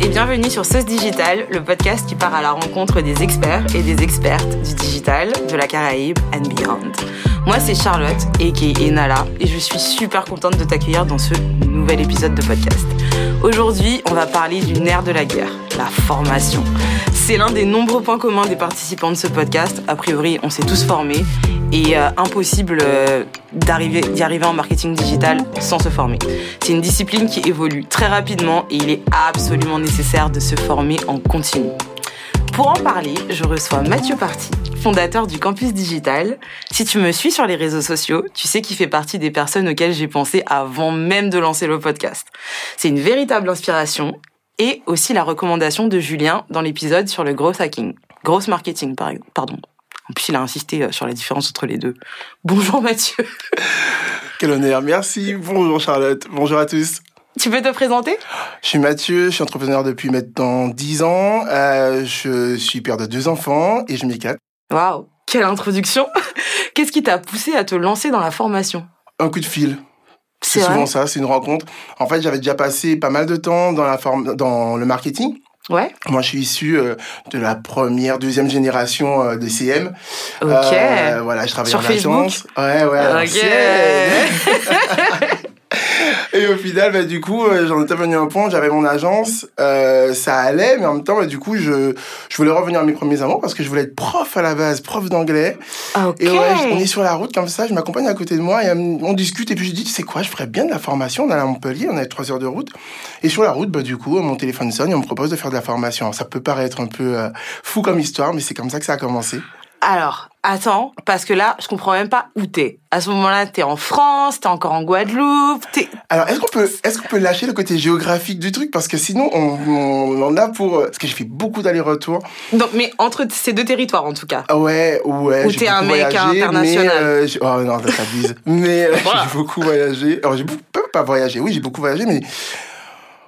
Et bienvenue sur Sauce Digital, le podcast qui part à la rencontre des experts et des expertes du digital, de la Caraïbe and beyond. Moi c'est Charlotte et qui est Enala et je suis super contente de t'accueillir dans ce nouvel épisode de podcast. Aujourd'hui, on va parler du nerf de la guerre, la formation. C'est l'un des nombreux points communs des participants de ce podcast. A priori, on s'est tous formés et euh, impossible euh, d'arriver d'y arriver en marketing digital sans se former. C'est une discipline qui évolue très rapidement et il est absolument nécessaire de se former en continu. Pour en parler, je reçois Mathieu Party, fondateur du Campus Digital. Si tu me suis sur les réseaux sociaux, tu sais qu'il fait partie des personnes auxquelles j'ai pensé avant même de lancer le podcast. C'est une véritable inspiration et aussi la recommandation de Julien dans l'épisode sur le growth hacking. Growth marketing, pardon. En plus, il a insisté euh, sur la différence entre les deux. Bonjour Mathieu. Quel honneur, merci. Bonjour Charlotte, bonjour à tous. Tu peux te présenter? Je suis Mathieu, je suis entrepreneur depuis maintenant 10 ans. Euh, je suis père de deux enfants et je m'éclate. Waouh, quelle introduction Qu'est-ce qui t'a poussé à te lancer dans la formation? Un coup de fil. C'est souvent ça, c'est une rencontre. En fait, j'avais déjà passé pas mal de temps dans, la forme, dans le marketing. Ouais. Moi, je suis issu euh, de la première, deuxième génération euh, de CM. Ok. Euh, voilà, je travaille Sur en Facebook agence. Ouais, ouais. Ok. Et au final, bah, du coup, euh, j'en étais venu à un point, j'avais mon agence, euh, ça allait, mais en même temps, bah, du coup, je, je voulais revenir à mes premiers amours parce que je voulais être prof à la base, prof d'anglais. Ok. Et ouais, on est sur la route comme ça, je m'accompagne à côté de moi et on discute et puis je dis, tu sais quoi, je ferais bien de la formation, on est à Montpellier, on a trois heures de route. Et sur la route, bah, du coup, mon téléphone sonne et on me propose de faire de la formation. Alors, ça peut paraître un peu euh, fou comme histoire, mais c'est comme ça que ça a commencé. Alors, attends, parce que là, je comprends même pas où t'es. À ce moment-là, t'es en France, t'es encore en Guadeloupe, t'es... Alors, est-ce qu'on peut, est-ce qu'on peut lâcher le côté géographique du truc? Parce que sinon, on, on en a pour, euh, parce que j'ai fait beaucoup d'allers-retours. Donc, mais entre ces deux territoires, en tout cas. Ouais, ouais. Ou j'ai t'es un mec voyagé, international. Mais, euh, oh non, ça s'abuse. mais euh, Voilà. j'ai beaucoup voyagé. Alors, j'ai beaucoup, pas voyagé, oui, j'ai beaucoup voyagé, mais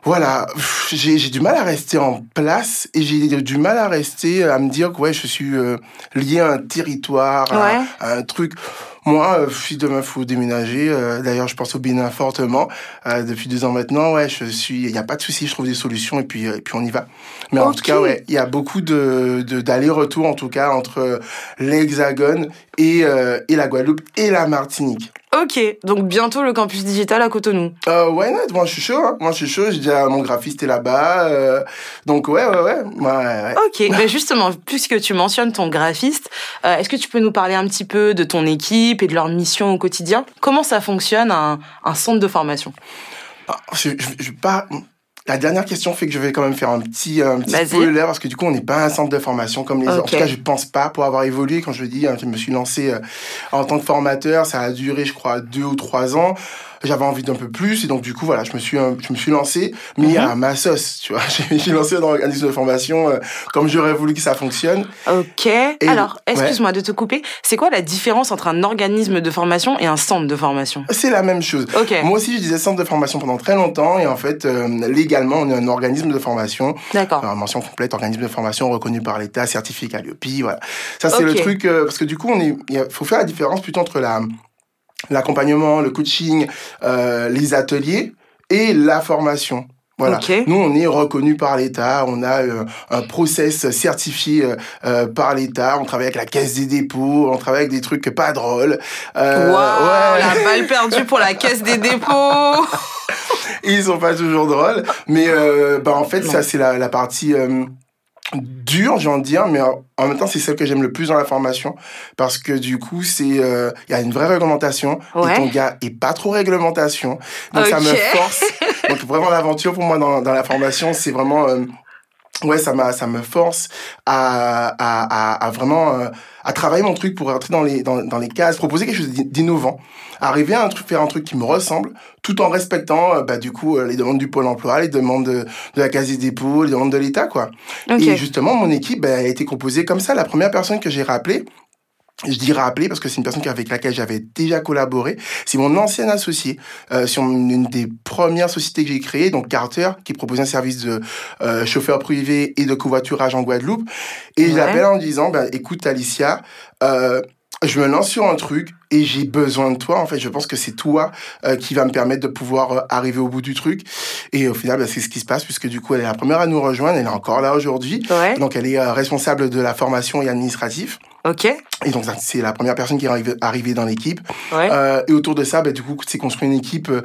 voilà, j'ai j'ai du mal à rester en place et j'ai du mal à rester, à me dire que ouais, je suis euh, lié à un territoire, à- Ouais. à, un truc. Moi, euh, si demain faut déménager, euh, d'ailleurs, je pense au Bénin fortement. Euh, depuis deux ans maintenant, ouais, je suis, il n'y a pas de souci, je trouve des solutions et puis, euh, et puis on y va. Mais en tout cas, ouais, il y a beaucoup de, de d'aller-retour en tout cas entre l'Hexagone et, euh, et la Guadeloupe et la Martinique. Ok, donc bientôt le campus digital à Cotonou. Euh, ouais, non, moi je suis chaud, hein. moi je suis chaud, j'ai déjà mon graphiste est là-bas, euh, donc ouais, ouais, ouais, ouais, ouais. Ok, ben justement, puisque tu mentionnes ton graphiste, euh, est-ce que tu peux nous parler un petit peu de ton équipe et de leur mission au quotidien? Comment ça fonctionne un, un centre de formation? Ah, je, je, je vais pas. La dernière question fait que je vais quand même faire un petit, un petit spoiler parce que du coup on n'est pas un centre de formation comme les autres. En tout cas je pense pas pour avoir évolué quand je dis hein, je me suis lancé euh, en tant que formateur ça a duré je crois deux ou trois ans. J'avais envie d'un peu plus et donc du coup voilà je me suis euh, je me suis lancé mais Mhm. à ma sauce tu vois j'ai lancé un organisme de formation euh, comme j'aurais voulu que ça fonctionne. Ok. Alors, ouais. excuse-moi de te couper. C'est quoi la différence entre un organisme de formation et un centre de formation? C'est la même chose. Ok. Moi aussi je disais centre de formation pendant très longtemps et en fait euh, légalement on est un organisme de formation D'accord. Mention complète, organisme de formation reconnu par l'État, certifié Calliope, voilà. Ça, c'est le truc, euh, parce que du coup, on est, il faut faire la différence plutôt entre la, l'accompagnement, le coaching, euh, les ateliers et la formation. Voilà. Ok. Nous, on est reconnu par l'État, on a euh, un process certifié euh, euh, par l'État, on travaille avec la Caisse des dépôts, on travaille avec des trucs pas drôles. Euh, Waouh, ouais. la balle perdue pour la caisse des dépôts. ils sont pas toujours drôles. Mais euh, bah, en fait, Non. ça, c'est la, la partie euh, dure, j'ai envie de dire, mais en, même temps, c'est celle que j'aime le plus dans la formation. Parce que du coup, c'est euh, il y a une vraie réglementation. Ouais. Et ton gars est pas trop réglementation. Donc ça me force. Donc vraiment, l'aventure pour moi dans, dans la formation, c'est vraiment. euh, Ouais, ça m'a, ça me force à, à, à, à vraiment euh, à travailler mon truc pour rentrer dans les dans, dans les cases, proposer quelque chose d'innovant, arriver à un truc, faire un truc qui me ressemble, tout en respectant euh, bah, du coup euh, les demandes du pôle emploi, les demandes de, de la case des dépôts, les demandes de l'État quoi. Et justement mon équipe bah, a été composée comme ça. La première personne que j'ai rappelée, je dis rappelé parce que c'est une personne avec laquelle j'avais déjà collaboré. C'est mon ancien associé euh, sur une, des premières sociétés que j'ai créées, donc Carter, qui proposait un service de euh, chauffeur privé et de covoiturage en Guadeloupe. Et je Ouais. l'appelle en disant, bah, écoute Alicia, euh, je me lance sur un truc. et j'ai besoin de toi. En fait, je pense que c'est toi euh, qui va me permettre de pouvoir euh, arriver au bout du truc. Et au final, bah, c'est ce qui se passe puisque du coup, elle est la première à nous rejoindre. Elle est encore là aujourd'hui. Ouais. Donc, elle est euh, responsable de la formation et administratif. Ok. Et donc, c'est la première personne qui est arrivée, dans l'équipe. Ouais. Euh, et autour de ça, bah, du coup, c'est construit une équipe euh,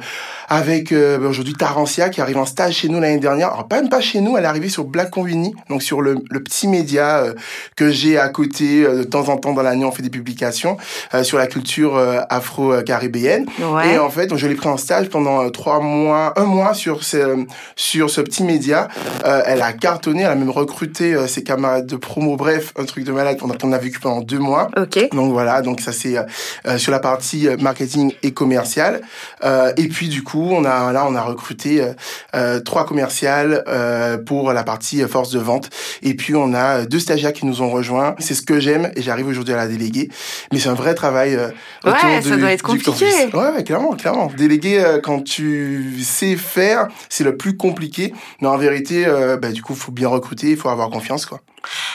avec euh, bah, aujourd'hui Tarantia qui arrive en stage chez nous l'année dernière. Alors, pas même pas chez nous, elle est arrivée sur Black Convini, donc sur le, le petit média euh, que j'ai à côté euh, de temps en temps dans l'année. On fait des publications euh, sur la culture afro-caribéenne. Ouais. Et en fait, donc, je l'ai pris en stage pendant trois mois, un mois sur ce, sur ce petit média. Euh, elle a cartonné, elle a même recruté ses camarades de promo. Bref, un truc de malade qu'on a, qu'on a vécu pendant deux mois. Ok. Donc voilà, donc ça c'est euh, sur la partie euh, marketing et commercial. Euh, et puis du coup, on a là on a recruté euh, euh, trois commerciales euh, pour la partie force de vente. Et puis on a deux stagiaires qui nous ont rejoints. C'est ce que j'aime et j'arrive aujourd'hui à la déléguer. Mais c'est un vrai travail. euh, Ouais, ça du- doit être compliqué. Ouais, ouais, clairement, clairement. Déléguer euh, quand tu sais faire, c'est le plus compliqué. Mais en vérité, euh, bah, du coup, faut bien recruter, il faut avoir confiance, quoi.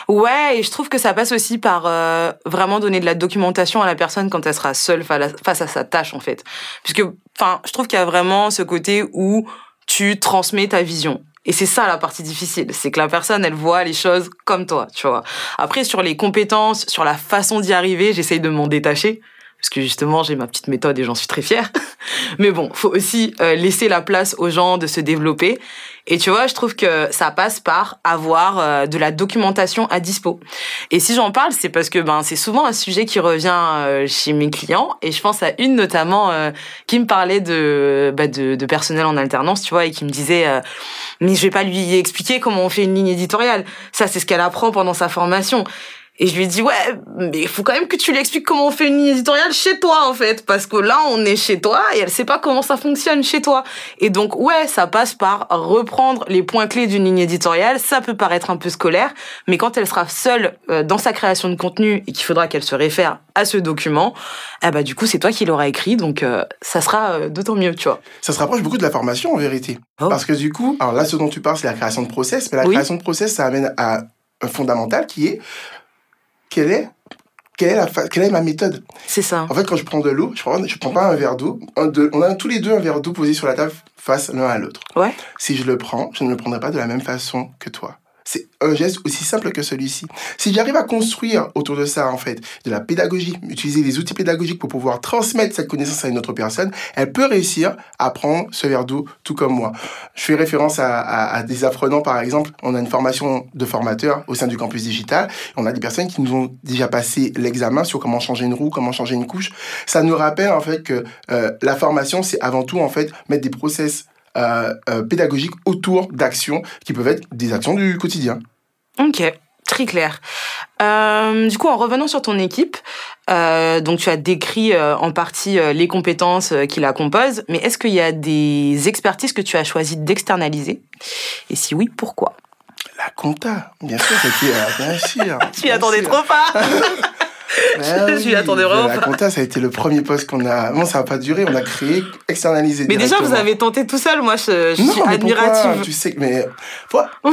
Ouais, et je trouve que ça passe aussi par euh, vraiment donner de la documentation à la personne quand elle sera seule fa- face à sa tâche, en fait. Puisque, enfin, je trouve qu'il y a vraiment ce côté où tu transmets ta vision. Et c'est ça la partie difficile, c'est que la personne, elle voit les choses comme toi, tu vois. Après, sur les compétences, sur la façon d'y arriver, j'essaye de m'en détacher. Parce que justement, j'ai ma petite méthode et j'en suis très fière. Mais bon, faut aussi euh, laisser la place aux gens de se développer. Et tu vois, je trouve que ça passe par avoir euh, de la documentation à dispo. Et si j'en parle, c'est parce que ben c'est souvent un sujet qui revient euh, chez mes clients. Et je pense à une notamment euh, qui me parlait de, bah, de de personnel en alternance, tu vois, et qui me disait euh, mais je vais pas lui expliquer comment on fait une ligne éditoriale. Ça, c'est ce qu'elle apprend pendant sa formation. Et je lui ai dit, ouais, mais il faut quand même que tu lui expliques comment on fait une ligne éditoriale chez toi, en fait. Parce que là, on est chez toi et elle sait pas comment ça fonctionne chez toi. Et donc, ouais, ça passe par reprendre les points clés d'une ligne éditoriale. Ça peut paraître un peu scolaire, mais quand elle sera seule euh, dans sa création de contenu et qu'il faudra qu'elle se réfère à ce document, eh bah, du coup, c'est toi qui l'auras écrit. Donc, euh, ça sera euh, d'autant mieux, tu vois. Ça se rapproche beaucoup de la formation en vérité. Oh. Parce que du coup, alors là, ce dont tu parles, c'est la création de process, mais la Oui. création de process, ça amène à un fondamental qui est quelle est, quelle est, la fa- quelle est ma méthode? C'est ça. En fait, quand je prends de l'eau, je prends, je prends pas un verre d'eau. deux- On a tous les deux un verre d'eau posé sur la table face l'un à l'autre. Ouais. Si je le prends, je ne le prendrai pas de la même façon que toi. C'est un geste aussi simple que celui-ci. Si j'arrive à construire autour de ça, en fait, de la pédagogie, utiliser les outils pédagogiques pour pouvoir transmettre cette connaissance à une autre personne, elle peut réussir à prendre ce verre d'eau tout comme moi. Je fais référence à, des apprenants, par exemple. On a une formation de formateurs au sein du campus digital. On a des personnes qui nous ont déjà passé l'examen sur comment changer une roue, comment changer une couche. Ça nous rappelle, en fait, que euh, la formation, c'est avant tout, en fait, mettre des process euh, euh, pédagogiques autour d'actions qui peuvent être des actions du quotidien. Ok, très clair. Euh, du coup, en revenant sur ton équipe, euh, donc tu as décrit en partie les compétences qui la composent, mais est-ce qu'il y a des expertises que tu as choisi d'externaliser? Et si oui, pourquoi? La compta, bien sûr, c'était, euh, bien sûr. Tu y attendais trop pas Ben Je m'y attendais vraiment La compta, ça a été le premier poste qu'on a. Bon, ça n'a pas duré, on a créé, externalisé. Mais déjà, vous avez tenté tout seul, moi je, je Non, suis mais pourquoi admirative. Tu sais, que- mais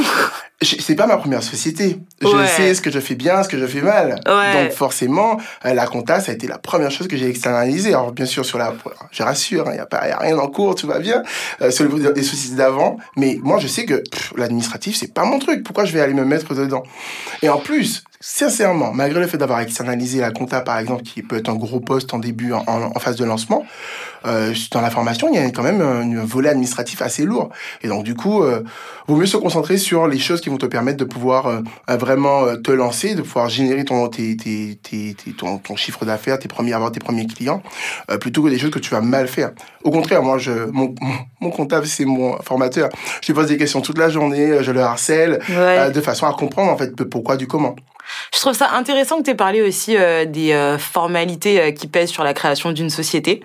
c'est pas ma première société. Je Ouais. sais ce que je fais bien, ce que je fais mal. Ouais. Donc forcément, euh, la compta, ça a été la première chose que j'ai externalisée. Alors bien sûr, sur la, je rassure, il n'y a pas, y a rien en cours, tout va bien. Euh, sur les, sociétés d'avant, mais moi, je sais que l'administratif, c'est pas mon truc. Pourquoi je vais aller me mettre dedans? Et en plus. Sincèrement, malgré le fait d'avoir externalisé la compta, par exemple, qui peut être un gros poste en début, en, en- phase de lancement, euh, dans la formation, il y a quand même un, un volet administratif assez lourd. Et donc, du coup, euh, vaut mieux se concentrer sur les choses qui vont te permettre de pouvoir euh, vraiment euh, te lancer, de pouvoir générer ton, tes, tes, tes, tes- ton, ton chiffre d'affaires, tes premiers, avoir tes premiers clients, euh, plutôt que des choses que tu vas mal faire. Au contraire, moi, je, mon, mon, mon comptable, c'est mon formateur. Je lui pose des questions toute la journée, euh, je le harcèle, Ouais. de façon à comprendre, en fait, le pourquoi du comment. Je trouve ça intéressant que tu aies parlé aussi euh, des euh, formalités euh, qui pèsent sur la création d'une société.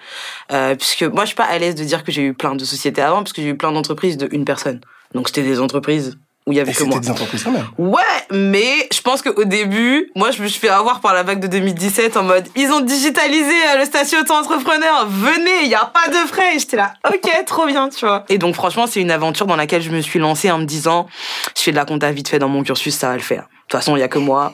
Euh, puisque moi, je suis pas à l'aise de dire que j'ai eu plein de sociétés avant, parce que j'ai eu plein d'entreprises de une personne. Donc, c'était des entreprises où il y avait Et que moi. des entreprises quand même. Ouais, mais je pense qu'au début, moi, je me suis fait avoir par la vague de 2017 en mode, ils ont digitalisé euh, le statut auto-entrepreneur, venez, il y a pas de frais. Et j'étais là, ok, trop bien, tu vois. Et donc, franchement, c'est une aventure dans laquelle je me suis lancée en me disant, je fais de la compta vite fait dans mon cursus, ça va le faire. De toute façon, il y a que moi.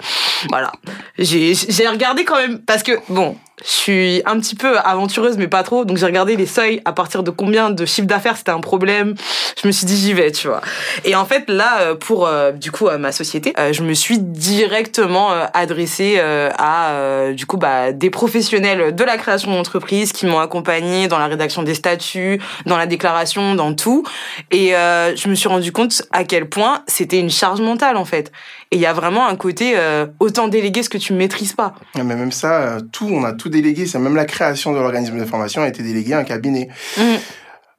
Voilà. J'ai, j'ai regardé quand même, parce que, bon, je suis un petit peu aventureuse, mais pas trop. Donc j'ai regardé les seuils, à partir de combien de chiffre d'affaires c'était un problème. Je me suis dit, j'y vais, tu vois. Et en fait, là, euh, pour euh, du coup ma société, euh, je me suis directement adressée à du coup bah, des professionnels de la création d'entreprise qui m'ont accompagnée dans la rédaction des statuts, dans la déclaration, dans tout. Et je me suis rendu compte à quel point c'était une charge mentale en fait. Et il y a vraiment un côté autant déléguer ce que tu maîtrises pas. Mais même ça, tout, on a tout délégué. C'est même la création de l'organisme de formation a été déléguée à un cabinet. Mmh.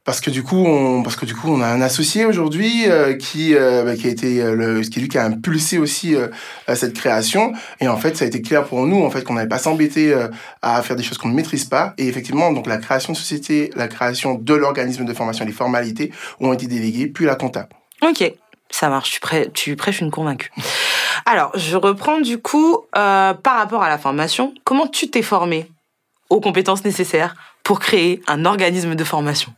Parce que du coup, on, parce que du coup, on a un associé aujourd'hui euh, qui, euh, bah, qui a été euh, le, qui lui qui a impulsé aussi cette création. Et en fait, ça a été clair pour nous en fait qu'on n'allait pas s'embêter à faire des choses qu'on ne maîtrise pas. Et effectivement, donc la création de société, la création de l'organisme de formation, les formalités ont été déléguées, puis la compta. Ok, ça marche. Tu, tu prêches une convaincue. Alors, je reprends du coup par rapport à la formation. Comment tu t'es formé aux compétences nécessaires pour créer un organisme de formation?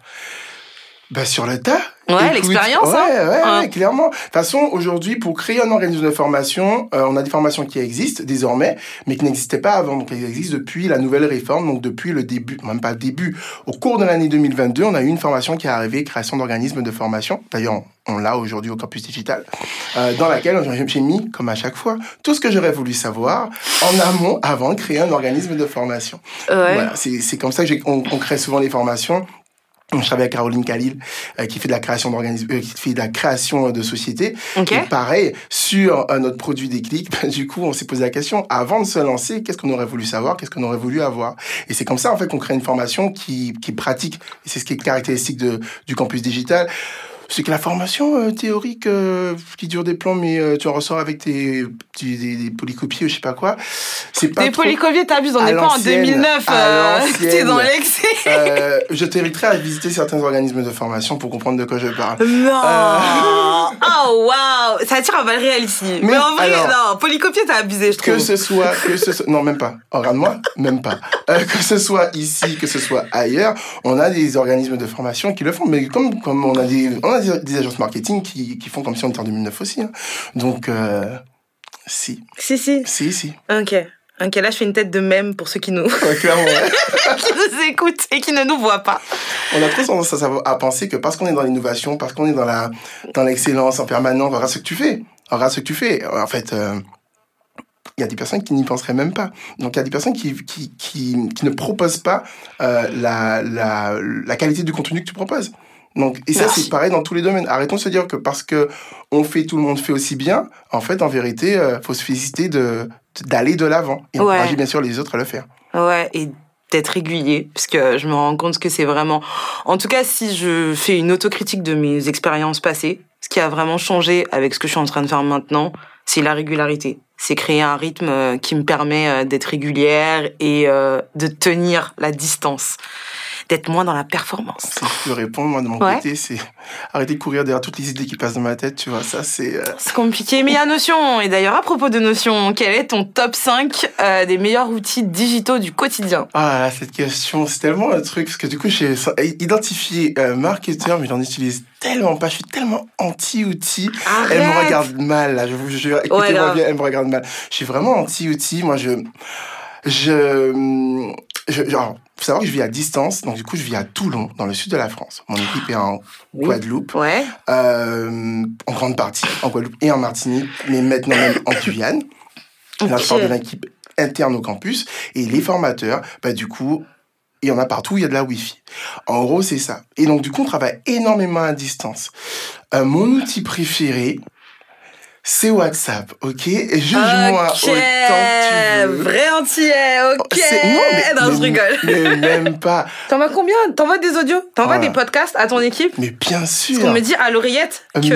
Bah sur le tas. Ouais, l'expérience. Ouais, hein. ouais, clairement. De toute façon, aujourd'hui, pour créer un organisme de formation, euh, on a des formations qui existent désormais, mais qui n'existaient pas avant. Donc, elles existent depuis la nouvelle réforme, donc depuis le début, même pas le début. Au cours de l'année 2022, on a eu une formation qui est arrivée, création d'organisme de formation. D'ailleurs, on l'a aujourd'hui au campus digital, euh, dans laquelle j'ai mis, comme à chaque fois, tout ce que j'aurais voulu savoir en amont avant de créer un organisme de formation. Ouais. Voilà, c'est comme ça qu'on on crée souvent les formations je travaille avec Caroline Khalil euh, qui fait de la création d'organismes, euh, qui fait de la création de sociétés. Et pareil sur euh, notre produit déclic, ben, du coup on s'est posé la question avant de se lancer, qu'est-ce qu'on aurait voulu savoir, qu'est-ce qu'on aurait voulu avoir? Et c'est comme ça en fait qu'on crée une formation qui qui pratique. Et c'est ce qui est caractéristique de du campus digital c'est que la formation euh, théorique euh, qui dure des plans, mais euh, tu en ressors avec tes, des, des, polycopiés ou je sais pas quoi. C'est pas des trop... polycopiés, t'abuses, on n'est pas en 2009, t'es dans l'excès. je t'inviterai à visiter certains organismes de formation pour comprendre de quoi je parle. Non Oh waouh Ça attire un mal réel ici. Mais, en vrai, non, polycopier, t'as abusé, je trouve. Que ce soit, que ce soit, non, même pas. Oh, regarde-moi, même pas. que ce soit ici, que ce soit ailleurs, on a des organismes de formation qui le font, mais comme, comme on a des, on a des, agences marketing qui, qui, font comme si on était en 2009 aussi. Hein. Donc, euh, si. Si, si. Si, si. Ok. Ok, là je fais une tête de même pour ceux qui nous, clairement, qui nous écoutent et qui ne nous voient pas. On a trop tendance à, à penser que parce qu'on est dans l'innovation, parce qu'on est dans la dans l'excellence en permanence, regarde ce que tu fais, regarde ce que tu fais. En fait, euh, il y a des personnes qui n'y penseraient même pas. Donc il y a des personnes qui, qui, qui, qui ne proposent pas euh, la, la, la qualité du contenu que tu proposes. Donc, et ça, c'est pareil dans tous les domaines. Arrêtons de se dire que parce que on fait, tout le monde fait aussi bien. En fait, en vérité, euh, faut se féliciter de, d'aller de l'avant et ouais. encourager bien sûr les autres à le faire. Ouais, et d'être régulier, parce que je me rends compte que c'est vraiment, en tout cas, si je fais une autocritique de mes expériences passées, ce qui a vraiment changé avec ce que je suis en train de faire maintenant, c'est la régularité. C'est créer un rythme euh, qui me permet euh, d'être régulière et de tenir la distance d'être moins dans la performance. Si je peux répondre, moi, de mon côté, c'est arrêter de courir derrière toutes les idées qui passent dans ma tête, tu vois, ça, c'est... Euh, c'est compliqué, mais il y a Notion. Et d'ailleurs, à propos de Notion, quel est ton top 5 euh, des meilleurs outils digitaux du quotidien? Ah, cette question, c'est tellement un truc, parce que du coup, j'ai identifié euh, marketeur, mais j'en utilise tellement pas, je suis tellement anti-outil. Elle me regarde mal, là, je vous jure. Écoutez-moi bien, elle me regarde mal. Je suis vraiment anti-outil, moi, je... Je... je genre, faut savoir que je vis à distance, donc du coup, je vis à Toulon, dans le sud de la France. Mon équipe est en Guadeloupe, ouais. euh, en grande partie, en Guadeloupe et en Martinique, mais maintenant même en Guyane. Okay. Là, je parle de l'équipe interne au campus. Et les formateurs, bah, du coup, il y en a partout, il y a de la Wi-Fi. En gros, c'est ça. Et donc, du coup, on travaille énormément à distance. Euh, mon outil préféré, c'est WhatsApp, ok? Juge-moi okay. autant que tu veux. Vrai entier, ok Non, mais, non mais, je rigole. Mais même pas. T'envoies combien? T'envoies des audios? T'envoies voilà. des podcasts à ton équipe? Mais bien sûr Parce qu'on me dit à l'oreillette que... Mais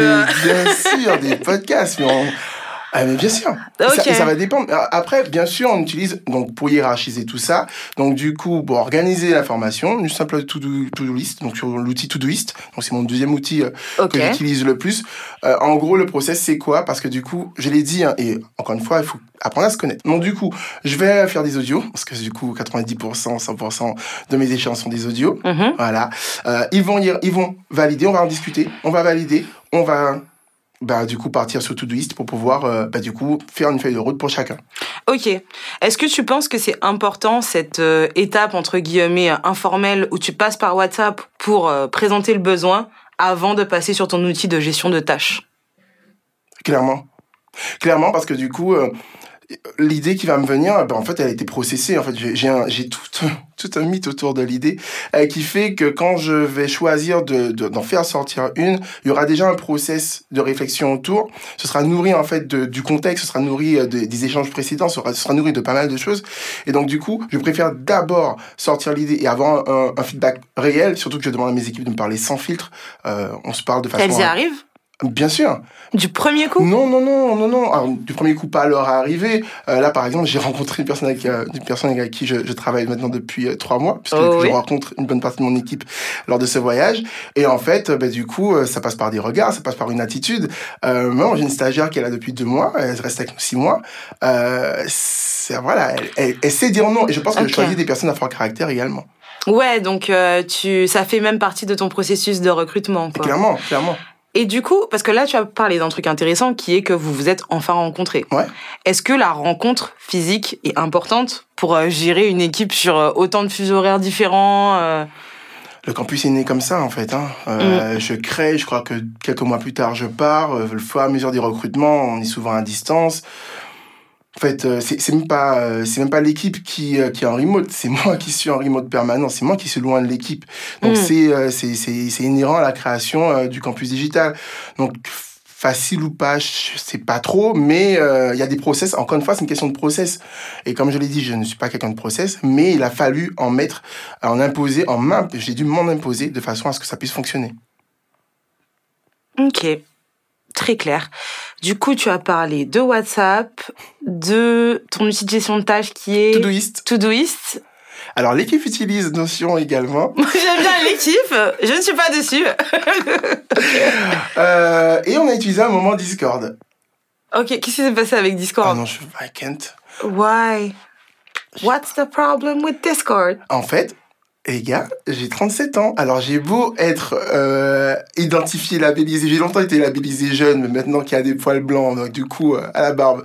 bien sûr, des podcasts, mais on... Ah, mais bien sûr. Okay. Ça, ça, va dépendre. Après, bien sûr, on utilise, donc, pour hiérarchiser tout ça, donc, du coup, pour organiser la formation, une simple to-do to list, donc, sur l'outil Todoist. Donc, c'est mon deuxième outil euh, okay. que j'utilise le plus. Euh, en gros, le process, c'est quoi? Parce que, du coup, je l'ai dit, hein, et encore une fois, il faut apprendre à se connaître. Donc, du coup, je vais faire des audios, parce que, du coup, 90%, 100% de mes échanges sont des audios. Mm -hmm. Voilà. Euh, ils vont, ils vont valider, on va en discuter, on va valider, on va bah, du coup, partir sur Todoist pour pouvoir, euh, bah, du coup, faire une feuille de route pour chacun. Ok. Est-ce que tu penses que c'est important cette euh, étape entre guillemets informelle où tu passes par WhatsApp pour euh, présenter le besoin avant de passer sur ton outil de gestion de tâches? Clairement. Clairement, parce que du coup, l'idée qui va me venir, ben, en fait, elle a été processée. En fait, j'ai un, j'ai tout, tout un mythe autour de l'idée euh, qui fait que quand je vais choisir de, d'en faire sortir une, il y aura déjà un process de réflexion autour. Ce sera nourri en fait de, du contexte, ce sera nourri euh, des échanges précédents, ce sera, ce sera, nourri de pas mal de choses. Et donc du coup, je préfère d'abord sortir l'idée et avoir un, un, feedback réel. Surtout que je demande à mes équipes de me parler sans filtre. Euh, on se parle de façon. Elles y arrivent Bien sûr. Du premier coup? Non, non, non, non, non. Alors, du premier coup, pas à leur arrivée. Euh, là, par exemple, j'ai rencontré une personne avec, euh, une personne avec qui je, je travaille maintenant depuis euh, trois mois, puisque oh, je rencontre une bonne partie de mon équipe lors de ce voyage. Et en fait, bah, du coup, ça passe par des regards, ça passe par une attitude. moi, j'ai une stagiaire qui est là depuis deux mois, elle reste avec nous six mois. voilà, elle, elle, sait dire non. Et je pense que je choisis des personnes à fort caractère également. Ouais, donc tu, ça fait même partie de ton processus de recrutement. Quoi. Clairement, clairement. Et du coup, parce que là, tu as parlé d'un truc intéressant qui est que vous vous êtes enfin rencontrés. Ouais. Est-ce que la rencontre physique est importante pour euh, gérer une équipe sur euh, autant de fuseaux horaires différents euh... Le campus est né comme ça, en fait. Hein. Euh, mm. Je crée, je crois que quelques mois plus tard, je pars. Le fur et à mesure des recrutements, on est souvent à distance. En fait, euh, c'est même pas, euh, c'est même pas l'équipe qui, euh, qui est en remote, c'est moi qui suis en remote permanent, c'est moi qui suis loin de l'équipe. Donc mm. c'est, c'est, inhérent à la création du campus digital. Donc facile ou pas, je sais pas trop, mais il y a des process. Encore une fois, c'est une question de process. Et comme je l'ai dit, je ne suis pas quelqu'un de process, mais il a fallu en mettre, en imposer, en main, j'ai dû m'en imposer de façon à ce que ça puisse fonctionner. Ok très clair. Du coup, tu as parlé de WhatsApp, de ton outil de gestion de tâches qui est Todoist. Todoist. Alors l'équipe utilise Notion également. J'aime bien l'équipe, je ne suis pas dessus. euh, et on a utilisé un moment Discord. Ok, qu'est-ce qui s'est passé avec Discord? Ah non, je I can't. Why? What's the problem with Discord? En fait, les gars, j'ai 37 ans. Alors j'ai beau être euh, identifié, labellisé. J'ai longtemps été labellisé jeune, mais maintenant qu'il y a des poils blancs, donc du coup euh, à la barbe.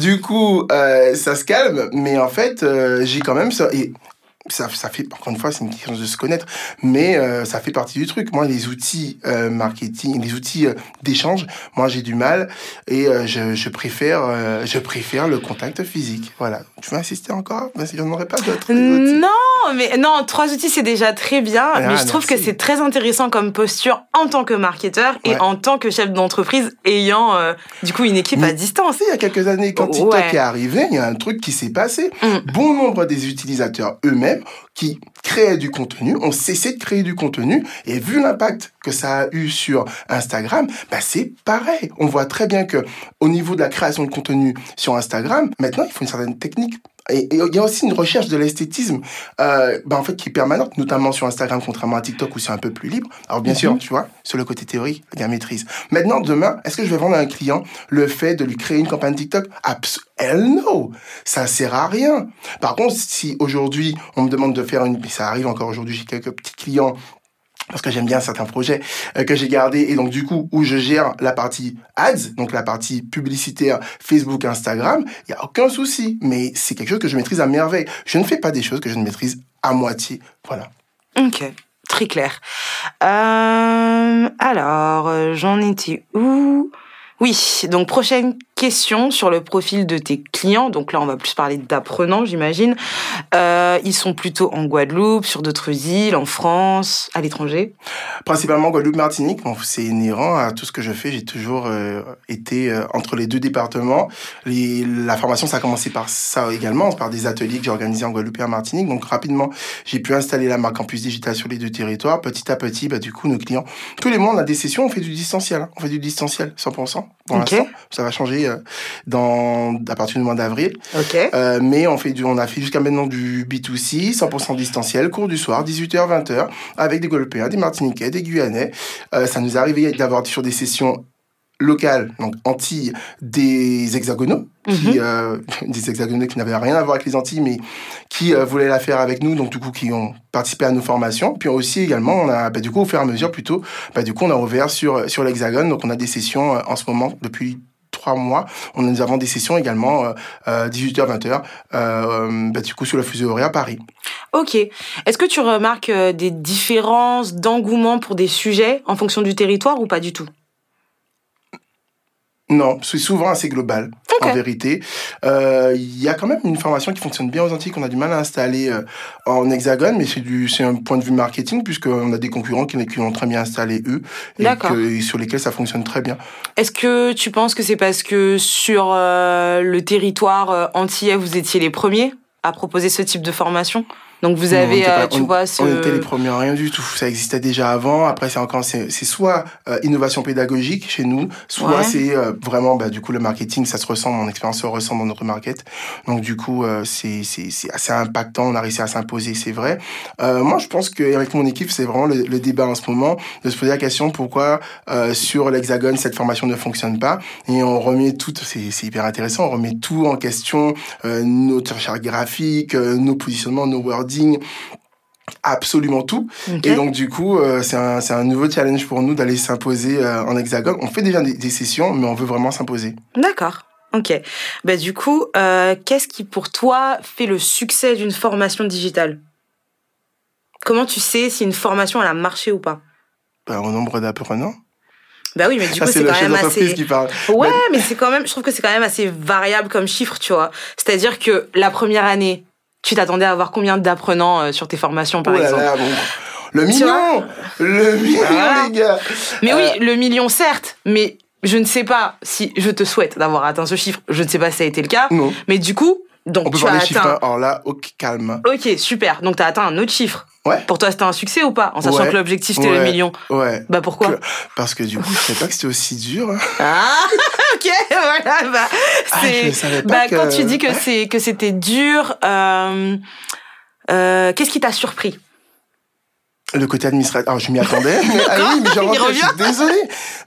Du coup, euh, ça se calme. Mais en fait, euh, j'ai quand même. Et ça, ça fait, encore une fois, c'est une question de se connaître, mais euh, ça fait partie du truc. Moi, les outils euh, marketing, les outils euh, d'échange, moi, j'ai du mal et je, je, préfère, je préfère le contact physique. Voilà. Tu veux insister encore? Parce que j'en aurais pas d'autres. Non, mais non, trois outils, c'est déjà très bien. Ah, mais je trouve que c'est très intéressant comme posture en tant que marketeur et ouais. en tant que chef d'entreprise ayant, du coup, une équipe mais, à distance. Il y a quelques années, quand TikTok ouais. est arrivé, il y a un truc qui s'est passé. Mm. Bon nombre des utilisateurs eux-mêmes qui créaient du contenu, ont cessé de créer du contenu, et vu l'impact que ça a eu sur Instagram, bah c'est pareil. On voit très bien que au niveau de la création de contenu sur Instagram, maintenant il faut une certaine technique et il y a aussi une recherche de l'esthétisme euh, bah en fait qui est permanente notamment sur Instagram contrairement à TikTok où c'est un peu plus libre. Alors bien mm -hmm. sûr tu vois sur le côté théorique il y a maîtrise. Maintenant demain est-ce que je vais vendre à un client le fait de lui créer une campagne TikTok? Abs hell no! Ça sert à rien. Par contre si aujourd'hui on me demande de faire une ça arrive encore aujourd'hui j'ai quelques petits clients parce que j'aime bien certains projets euh, que j'ai gardés et donc du coup où je gère la partie ads, donc la partie publicitaire Facebook, Instagram, il y a aucun souci, mais c'est quelque chose que je maîtrise à merveille. Je ne fais pas des choses que je ne maîtrise à moitié. Voilà. Ok, très clair. Euh, alors, j'en étais où? Oui, donc prochaine question sur le profil de tes clients. Donc là, on va plus parler d'apprenants, j'imagine. Euh, ils sont plutôt en Guadeloupe, sur d'autres îles, en France, à l'étranger Principalement Guadeloupe, Martinique. Bon, c'est inhérent à tout ce que je fais. J'ai toujours euh, été euh, entre les deux départements. Les, la formation, ça a commencé par ça également, par des ateliers que j'ai organisés en Guadeloupe et en Martinique. Donc rapidement, j'ai pu installer la marque Campus Digital sur les deux territoires. Petit à petit, bah, du coup, nos clients, tous les mois, on a des sessions, on fait du distanciel. Hein. On fait du distanciel, 100%. Pour okay. l'instant, ça va changer dans, à partir du mois d'avril. Okay. Euh, mais on, fait du, on a fait jusqu'à maintenant du B2C, 100% distanciel, cours du soir, 18h, 20h, avec des Guadeloupéens, des Martiniquais, des Guyanais. Euh, ça nous est arrivé d'avoir sur des sessions locale, donc Antilles, des hexagonaux, qui, Mhm. euh, des hexagonaux qui n'avaient rien à voir avec les Antilles, mais qui euh, voulaient la faire avec nous, donc du coup qui ont participé à nos formations. Puis aussi également, on a, bah, du coup, au fur et à mesure plutôt, bah, du coup, on a ouvert sur, sur l'hexagone, donc on a des sessions euh, en ce moment depuis trois mois. On nous avons des sessions également euh, euh, 18h-20h, euh, bah, du coup, sur le fuseau horaire à Paris. Ok. Est-ce que tu remarques euh, des différences d'engouement pour des sujets en fonction du territoire ou pas du tout? Non, c'est souvent assez global, en vérité. Euh, Il y a quand même une formation qui fonctionne bien aux Antilles qu'on a du mal à installer euh, en hexagone, mais c'est du c'est un point de vue marketing puisqu'on a des concurrents qui, qui l'ont très bien installé eux et, D'accord. que- et sur lesquels ça fonctionne très bien. Est-ce que tu penses que c'est parce que sur euh, le territoire antillais, vous étiez les premiers à proposer ce type de formation? Donc vous Non, avez, pas- euh, tu on- vois, ce... On était les premiers, rien du tout. Ça existait déjà avant. Après, c'est encore, c'est soit euh, innovation pédagogique chez nous, soit Ouais. c'est euh, vraiment, bah, du coup, le marketing, ça se ressent, mon expérience se ressent dans notre market. Donc, du coup, euh, c'est c'est c'est assez impactant. On a réussi à s'imposer, c'est vrai. Euh, moi, je pense qu'avec mon équipe, c'est vraiment le, le débat en ce moment de se poser la question pourquoi euh, sur l'Hexagone cette formation ne fonctionne pas? Et on remet tout, c'est c'est hyper intéressant, on remet tout en question, euh, notre recherche graphique, euh, nos positionnements, nos wordings absolument tout. Et donc, du coup, euh, c'est un, un nouveau challenge pour nous d'aller s'imposer euh, en hexagone. On fait déjà des, des sessions, mais on veut vraiment s'imposer. D'accord. Ok. Bah du coup, euh, qu'est-ce qui pour toi fait le succès d'une formation digitale? Comment tu sais si une formation elle a marché ou pas? Ben, au nombre d'apprenants. Bah oui, mais du coup c'est quand même assez. qui parle. Ouais, mais c'est quand même, je trouve que c'est quand même assez variable comme chiffre, tu vois. C'est-à-dire que la première année, tu t'attendais à avoir combien d'apprenants euh, sur tes formations, par oh là exemple là, bon. Le million Le million, Voilà. les gars Mais Euh, oui, le million, certes, mais je ne sais pas si je te souhaite d'avoir atteint ce chiffre. Je ne sais pas si ça a été le cas. Non. Mais du coup, donc On peut as parler chiffres, atteint. hein. alors là, au calme. Ok, super. Donc tu as atteint un autre chiffre. Ouais. Pour toi, c'était un succès ou pas En sachant Ouais. que l'objectif c'était le million. Ouais. Bah pourquoi Que- Parce que du coup, je savais pas que c'était aussi dur. hein. Ah, ok, voilà. Bah, Ah, je savais pas bah, que... quand tu dis que Ouais. c'est que c'était dur, euh, euh, qu'est-ce qui t'a surpris? Le côté administratif. Alors, je m'y attendais. Mais, ah oui, mais rentre, je suis désolé.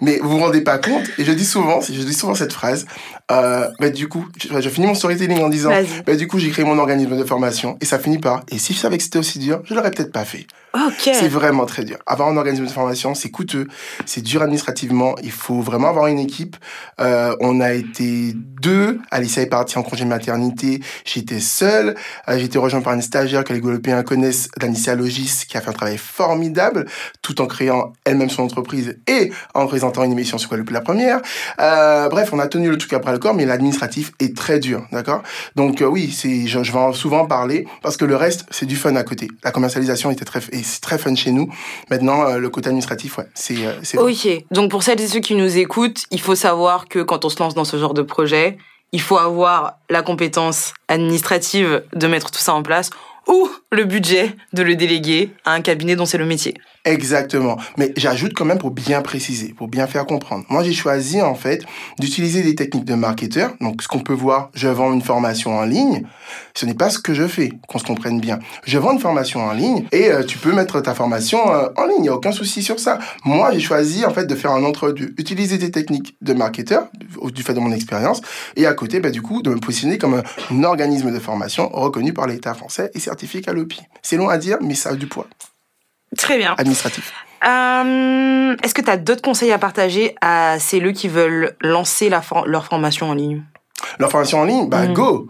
Mais vous vous rendez pas compte. Et je dis souvent, je dis souvent cette phrase. Euh, bah, du coup, je, je finis mon storytelling en disant, bah, du coup, j'ai créé mon organisme de formation et ça finit par, et si je savais que c'était aussi dur, je l'aurais peut-être pas fait. Ok. C'est vraiment très dur. Avoir un organisme de formation, c'est coûteux, c'est dur administrativement. Il faut vraiment avoir une équipe. Euh, on a été deux. Alicia est partie en congé de maternité. J'étais seul. Euh, j'ai été rejoint par une stagiaire que les Guadeloupéens connaissent, Danicia Logis, qui a fait un travail formidable, tout en créant elle-même son entreprise et en présentant une émission sur Guadeloupe la première. Euh, bref, on a tenu le truc après le corps, mais l'administratif est très dur, d'accord? Donc euh, oui, c'est, je, vais en souvent en parler parce que le reste, c'est du fun à côté. La commercialisation était très, et c'est très fun chez nous. Maintenant, euh, le côté administratif, ouais, c'est, euh, c'est Ok. Donc pour celles et ceux qui nous écoutent, il faut savoir que quand on se lance dans ce genre de projet, il faut avoir la compétence administrative de mettre tout ça en place ou le budget de le déléguer à un cabinet dont c'est le métier. Exactement. Mais j'ajoute quand même pour bien préciser, pour bien faire comprendre. Moi, j'ai choisi en fait d'utiliser des techniques de marketeur. Donc, ce qu'on peut voir, je vends une formation en ligne. Ce n'est pas ce que je fais, qu'on se comprenne bien. Je vends une formation en ligne et euh, tu peux mettre ta formation euh, en ligne. Il n'y a aucun souci sur ça. Moi, j'ai choisi en fait de faire un entre-deux, utiliser des techniques de marketeur du fait de mon expérience et à côté, bah, du coup, de me positionner comme un, un organisme de formation reconnu par l'État français et certifié Calopi. C'est long à dire, mais ça a du poids Très bien. administratif. Euh, Est-ce que tu as d'autres conseils à partager à celles qui veulent lancer la for- leur formation en ligne? Leur formation en ligne, bah Mhm. go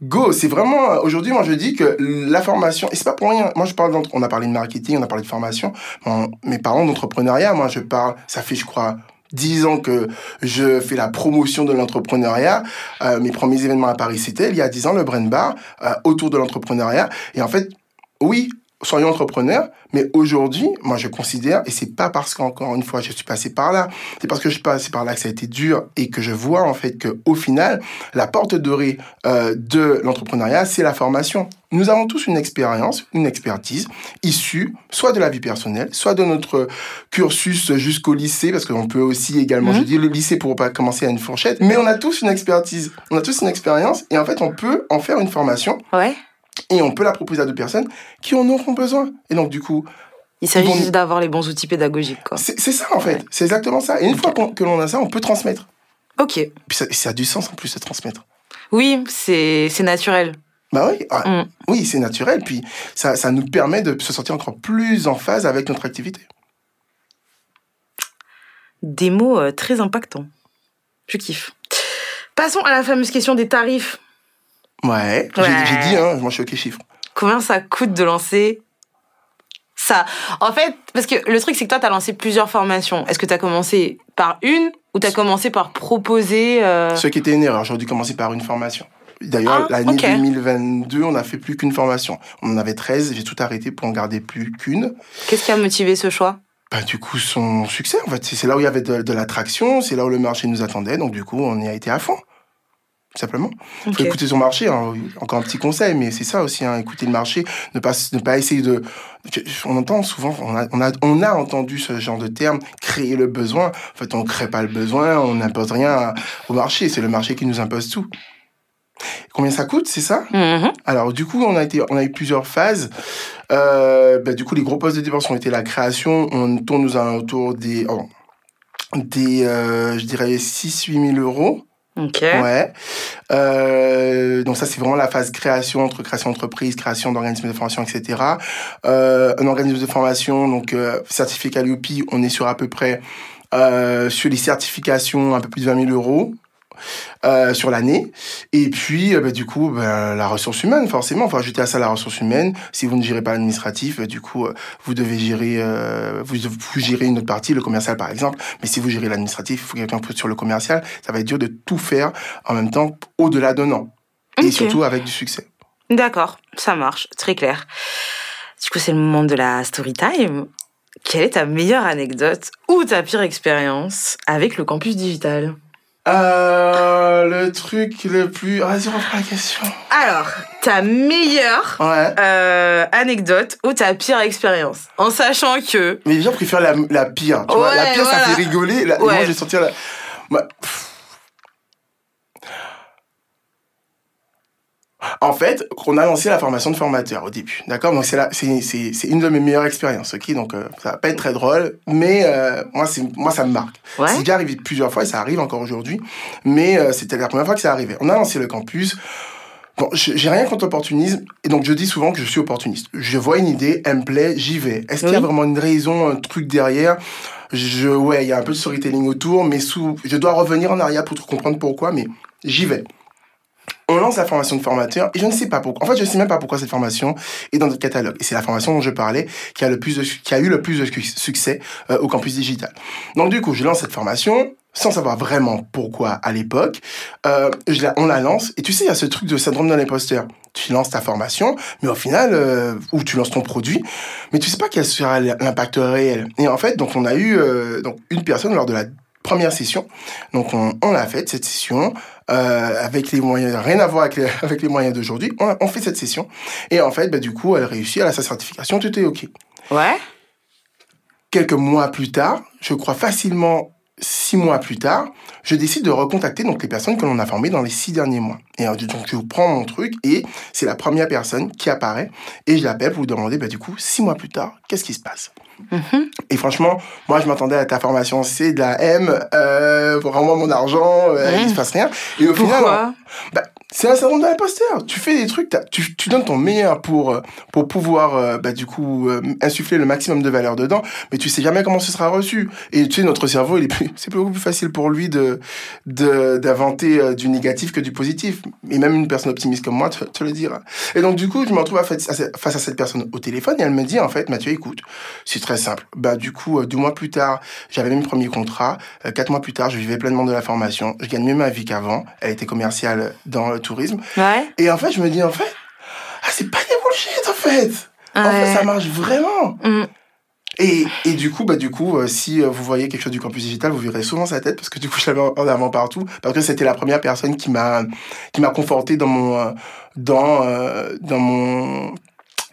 Go, c'est vraiment aujourd'hui moi je dis que la formation et c'est pas pour rien. Moi je parle d'entre- on a parlé de marketing, on a parlé de formation, Bon, mais parlons d'entrepreneuriat. Moi je parle, ça fait je crois dix ans que je fais la promotion de l'entrepreneuriat. Euh, mes premiers événements à Paris c'était il y a dix ans le Brain Bar euh, autour de l'entrepreneuriat et en fait oui, soyons entrepreneurs, mais aujourd'hui, moi je considère, et c'est pas parce qu'encore une fois je suis passé par là, c'est parce que je suis passé par là que ça a été dur et que je vois en fait que au final, la porte dorée euh, de l'entrepreneuriat, c'est la formation. Nous avons tous une expérience, une expertise issue soit de la vie personnelle, soit de notre cursus jusqu'au lycée, parce qu'on peut aussi également, Mhm. je dis le lycée pour pas commencer à une fourchette, mais on a tous une expertise, on a tous une expérience, et en fait on peut en faire une formation Ouais. Et on peut la proposer à d'autres personnes qui en auront besoin. Et donc, du coup, Il s'agit juste d'avoir les bons outils pédagogiques, quoi. C'est ça, en fait. C'est exactement ça. Et une fois que l'on a ça, on peut transmettre. Ok. Puis ça, ça a du sens en plus de transmettre. Oui, c'est c'est naturel. Bah oui, ah, Mm. oui, c'est naturel. Puis ça, ça nous permet de se sentir encore plus en phase avec notre activité. Des mots euh, très impactants. Je kiffe. Passons à la fameuse question des tarifs. Ouais, j'ai- Ouais. j'ai dit, hein, moi je suis OK chiffre. Combien ça coûte de lancer ça? En fait, parce que le truc, c'est que toi, tu as lancé plusieurs formations. Est-ce que tu as commencé par une ou tu as commencé par proposer. euh, Ce qui était une erreur, j'aurais dû commencer par une formation. D'ailleurs, Ah, l'année ok. 2022, on n'a fait plus qu'une formation. On en avait 13, j'ai tout arrêté pour en garder plus qu'une. Qu'est-ce qui a motivé ce choix? Bah, du coup, son succès, en fait, c'est c'est là où il y avait de, de l'attraction, c'est là où le marché nous attendait, donc du coup, on y a été à fond. Tout simplement. Il faut écouter son marché. hein. Encore un petit conseil, mais c'est ça aussi, hein, écouter le marché, ne pas, ne pas essayer de... On entend souvent, on a, on, a, on a entendu ce genre de terme, créer le besoin. En fait, on ne crée pas le besoin, on n'impose rien au marché, c'est le marché qui nous impose tout. Combien ça coûte, c'est ça? Mhm. alors du coup, on a été, on a eu plusieurs phases. Euh, bah, du coup, les gros postes de dépenses ont été la création. On tourne aux alentours des, oh, des, euh, je dirais 6-8 000 euros. Ok. Ouais. Euh, donc ça, c'est vraiment la phase création entre création d'entreprise, création d'organismes de formation, etc. Euh, un organisme de formation, donc euh, certifié Calliope, on est sur à peu près euh, sur les certifications un peu plus de 20 000 euros. Euh, sur l'année. Et puis euh, bah, du coup bah, la ressource humaine forcément. Enfin ajouter à ça la ressource humaine. Si vous ne gérez pas l'administratif euh, du coup vous devez gérer vous, vous gérez une autre partie le commercial par exemple. Mais si vous gérez l'administratif il faut quelqu'un sur le commercial. Ça va être dur de tout faire en même temps au-delà d'un an. Et surtout avec du succès. D'accord, ça marche, très clair. Du coup, c'est le moment de la story time. Quelle est ta meilleure anecdote ou ta pire expérience avec le campus digital? Euh, le truc le plus vas-y reprends la question Alors, ta meilleure ouais euh, anecdote ou ta pire expérience? En sachant que. mais les gens préfèrent la, la pire tu vois la pire ça fait rigoler la, et Ouais. moi je vais sortir la pff. En fait, on a lancé la formation de formateur au début, d'accord? Donc c'est la- c'est c'est c'est une de mes meilleures expériences, ok? Donc euh, ça va pas être très drôle, mais euh, moi c'est moi ça me marque. Ouais. C'est déjà arrivé plusieurs fois et ça arrive encore aujourd'hui, mais euh, c'était la première fois que ça arrivait. On a lancé le campus. Bon, je- j'ai rien contre l'opportunisme, et donc je dis souvent que je suis opportuniste. Je vois une idée, elle me plaît, j'y vais. Est-ce qu'il y a vraiment une raison, un truc derrière? Je, Ouais, il y a un peu de storytelling autour, mais sous, je dois revenir en arrière pour comprendre pourquoi, mais j'y vais. On lance la formation de formateur et je ne sais pas pourquoi. En fait, je ne sais même pas pourquoi cette formation est dans notre catalogue. Et c'est la formation dont je parlais qui a, le plus de, qui a eu le plus de su- succès euh, au campus digital. Donc du coup, je lance cette formation sans savoir vraiment pourquoi à l'époque. Euh, on la lance et tu sais, il y a ce truc de syndrome de l'imposteur. Tu lances ta formation, mais au final, euh, ou tu lances ton produit, mais tu sais pas quel sera l'impact réel. Et en fait, donc on a eu euh, donc une personne lors de la première session. Donc on, on l'a faite cette session euh, avec les moyens, rien à voir avec les, avec les moyens d'aujourd'hui. On, fait cette session et en fait, bah, du coup, elle réussit, elle a sa certification, tout est ok. Ouais. Quelques mois plus tard, je crois facilement six mois plus tard, je décide de recontacter donc les personnes que l'on a formées dans les six derniers mois. Et euh, donc je prends mon truc et c'est la première personne qui apparaît et je l'appelle pour lui demander bah, du coup six mois plus tard qu'est-ce qui se passe? Mhm. Et franchement, moi je m'attendais à ta formation c'est de la M, euh, rends-moi mon argent, euh, Mhm. il se passe rien. Et au final, Pourquoi bah, c'est un syndrome de l'imposteur. Tu fais des trucs, tu, tu donnes ton meilleur pour, euh, pour pouvoir, euh, bah, du coup, euh, insuffler le maximum de valeur dedans, mais tu sais jamais comment ce sera reçu. Et tu sais, notre cerveau, il est plus, c'est beaucoup plus facile pour lui de, d'inventer du négatif que du positif. Et même une personne optimiste comme moi te, te le dira. Et donc, du coup, je me retrouve face à cette personne au téléphone et elle me dit, en fait, Mathieu, écoute, c'est très simple. Bah, du coup, euh, deux mois plus tard, j'avais mon premier contrat. Euh, quatre mois plus tard, je vivais pleinement de la formation. Je gagne mieux ma vie qu'avant. Elle était commerciale dans le tourisme. Ouais. Et en fait, je me dis, en fait, ah, c'est pas des bullshit, en fait. En fait, ça marche vraiment. Mm. Et, et du coup, bah, du coup, euh, si vous voyez quelque chose du campus digital, vous verrez souvent sa tête parce que du coup, je l'avais en avant partout parce que c'était la première personne qui m'a qui m'a conforté dans mon dans euh, dans mon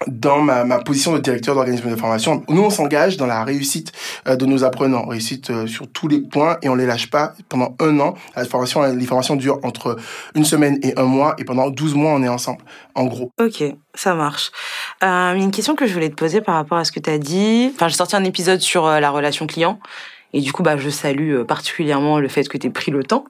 dans ma, ma position de directeur d'organisme de formation, nous on s'engage dans la réussite euh, de nos apprenants, réussite euh, sur tous les points et on les lâche pas pendant un an. La formation, les formations durent entre une semaine et un mois et pendant 12 mois on est ensemble, en gros. Ok, ça marche. Euh, une question que je voulais te poser par rapport à ce que tu as dit. Enfin, j'ai sorti un épisode sur la relation client et du coup, bah, je salue euh, particulièrement le fait que tu aies pris le temps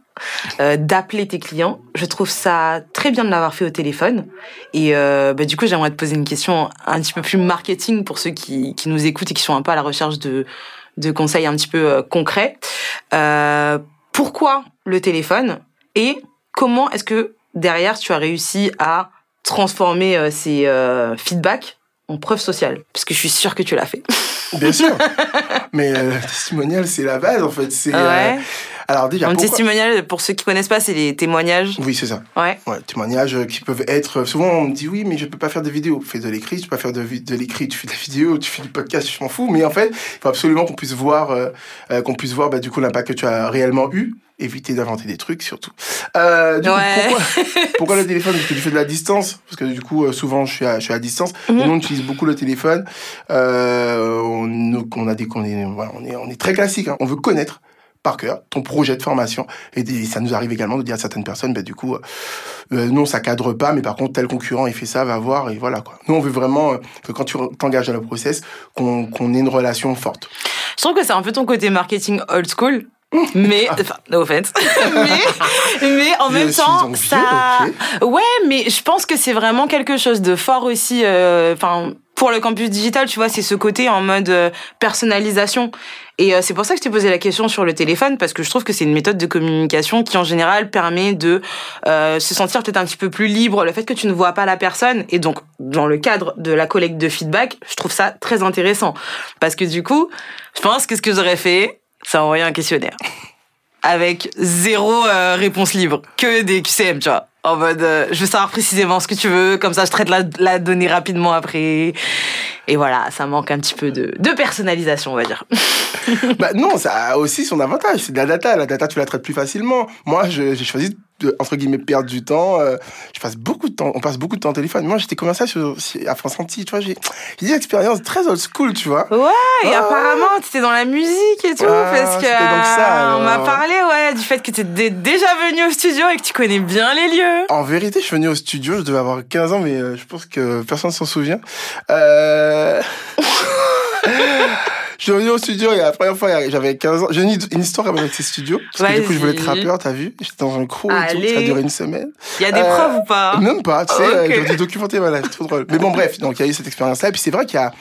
euh, d'appeler tes clients. Je trouve ça très bien de l'avoir fait au téléphone. Et euh, bah, du coup, j'aimerais te poser une question un petit peu plus marketing pour ceux qui, qui nous écoutent et qui sont un peu à la recherche de, de conseils un petit peu concrets. Pourquoi le téléphone et comment est-ce que derrière tu as réussi à transformer ces feedbacks en preuve sociale Parce que je suis sûre que tu l'as fait. Bien sûr. Mais euh, le testimonial, c'est la base, en fait. C'est, ah ouais. Euh, alors déjà, un testimonial, pour ceux qui connaissent pas, c'est les témoignages. Oui, c'est ça. Ouais. Ouais, témoignages qui peuvent être. Souvent, on me dit oui, mais je peux pas faire de vidéo. Fais de l'écrit, tu peux pas faire de, de l'écrit, tu fais de la vidéo, tu fais du podcast, je m'en fous. Mais en fait, il faut absolument qu'on puisse voir, euh, qu'on puisse voir, bah, du coup, l'impact que tu as réellement eu éviter d'inventer des trucs surtout. Euh, du ouais. coup, pourquoi, pourquoi, le téléphone? Parce que tu fais de la distance. Parce que du coup, souvent, je suis à, je suis à distance. Mm -hmm. Et nous, on utilise beaucoup le téléphone. Euh, on, on, a des, on, est, voilà, on, est, on est très classique. Hein. On veut connaître par cœur ton projet de formation. Et des, ça nous arrive également de dire à certaines personnes, bah, du coup, euh, non, ça cadre pas, mais par contre, tel concurrent, il fait ça, va voir, et voilà, quoi. Nous, on veut vraiment euh, que quand tu t'engages dans le process, qu'on qu ait une relation forte. Je trouve que c'est un peu ton côté marketing old school mais enfin no offense. Mais mais en même temps ça okay. ouais mais je pense que c'est vraiment quelque chose de fort aussi enfin euh, pour le campus digital tu vois c'est ce côté en mode euh, personnalisation. Et euh, c'est pour ça que je t'ai posé la question sur le téléphone parce que je trouve que c'est une méthode de communication qui en général permet de euh, se sentir peut-être un petit peu plus libre le fait que tu ne vois pas la personne. Et donc dans le cadre de la collecte de feedback je trouve ça très intéressant. Parce que du coup je pense que ce que j'aurais fait c'est envoyer un questionnaire avec zéro euh, réponse libre, que des QCM, tu vois. En mode, euh, je veux savoir précisément ce que tu veux, comme ça je traite la, la donnée rapidement après. Et voilà, ça manque un petit peu de, de personnalisation, on va dire. bah non, ça a aussi son avantage, c'est de la data. La data, tu la traites plus facilement. Moi, j'ai choisi de, entre guillemets, perdre du temps. Euh, je passe beaucoup de temps, on passe beaucoup de temps au téléphone. Moi, j'étais commercial sur, à France Antilles, tu vois, j'ai des expériences très old school, tu vois. Ouais, et oh. apparemment, tu étais dans la musique et tout, ouais, parce que donc ça, on m'a parlé, ouais, du fait que tu étais déjà venu au studio et que tu connais bien les lieux. En vérité, je suis venu au studio, je devais avoir 15 ans, mais euh, je pense que personne s'en souvient. Euh... Je suis venu au studio et la première fois, j'avais 15 ans. J'ai une, une, histoire avec ces studios. Parce que du coup, je voulais être rappeur, t'as vu? J'étais dans un crew et tout. Ça a duré une semaine. Il y a des euh, preuves ou pas? Même pas, tu sais. Okay. J'ai dû documenter ma life. Trop drôle. Mais bon, bref. Donc, il y a eu cette expérience-là. Et puis, c'est vrai qu'il y a